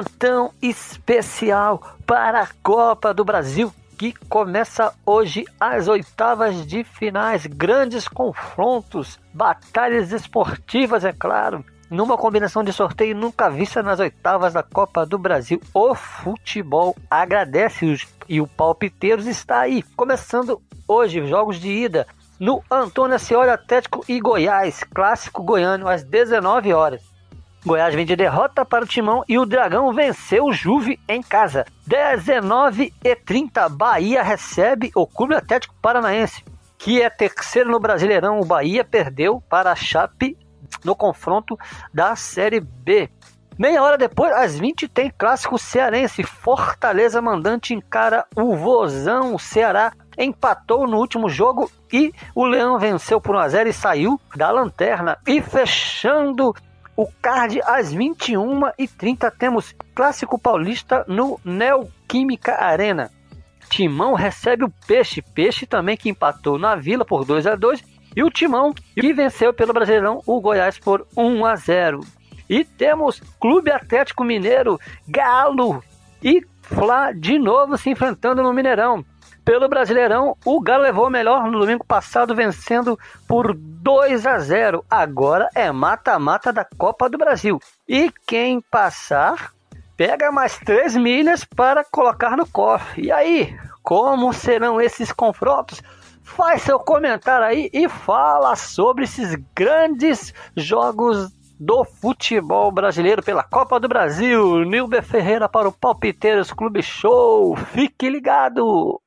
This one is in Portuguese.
plantão especial para a Copa do Brasil que começa hoje as oitavas de finais, grandes confrontos, batalhas esportivas, é claro, numa combinação de sorteio nunca vista nas oitavas da Copa do Brasil. O futebol agradece os, e o Palpiteiros está aí, começando hoje jogos de ida no Antônio Ascioli Atlético e Goiás, clássico goiano às 19 horas. Goiás vem de derrota para o Timão e o Dragão venceu o Juve em casa. 19 e 30, Bahia recebe o Clube Atlético Paranaense, que é terceiro no Brasileirão. O Bahia perdeu para a Chape no confronto da Série B. Meia hora depois, às 20, tem clássico cearense. Fortaleza mandante encara o Vozão. O Ceará empatou no último jogo e o Leão venceu por 1 a 0 e saiu da lanterna. E fechando o card às 21h30 temos Clássico Paulista no Neoquímica Arena. Timão recebe o Peixe, Peixe também que empatou na Vila por 2 a 2 e o Timão que venceu pelo Brasileirão o Goiás por 1 a 0. E temos Clube Atlético Mineiro, Galo e Fla de novo se enfrentando no Mineirão. Pelo Brasileirão, o Galo levou o melhor no domingo passado, vencendo por 2 a 0. Agora é mata-mata da Copa do Brasil. E quem passar, pega mais 3 milhas para colocar no cofre. E aí, como serão esses confrontos? Faz seu comentário aí e fala sobre esses grandes jogos do futebol brasileiro pela Copa do Brasil. Nilber Ferreira para o Palpiteiros Clube Show. Fique ligado!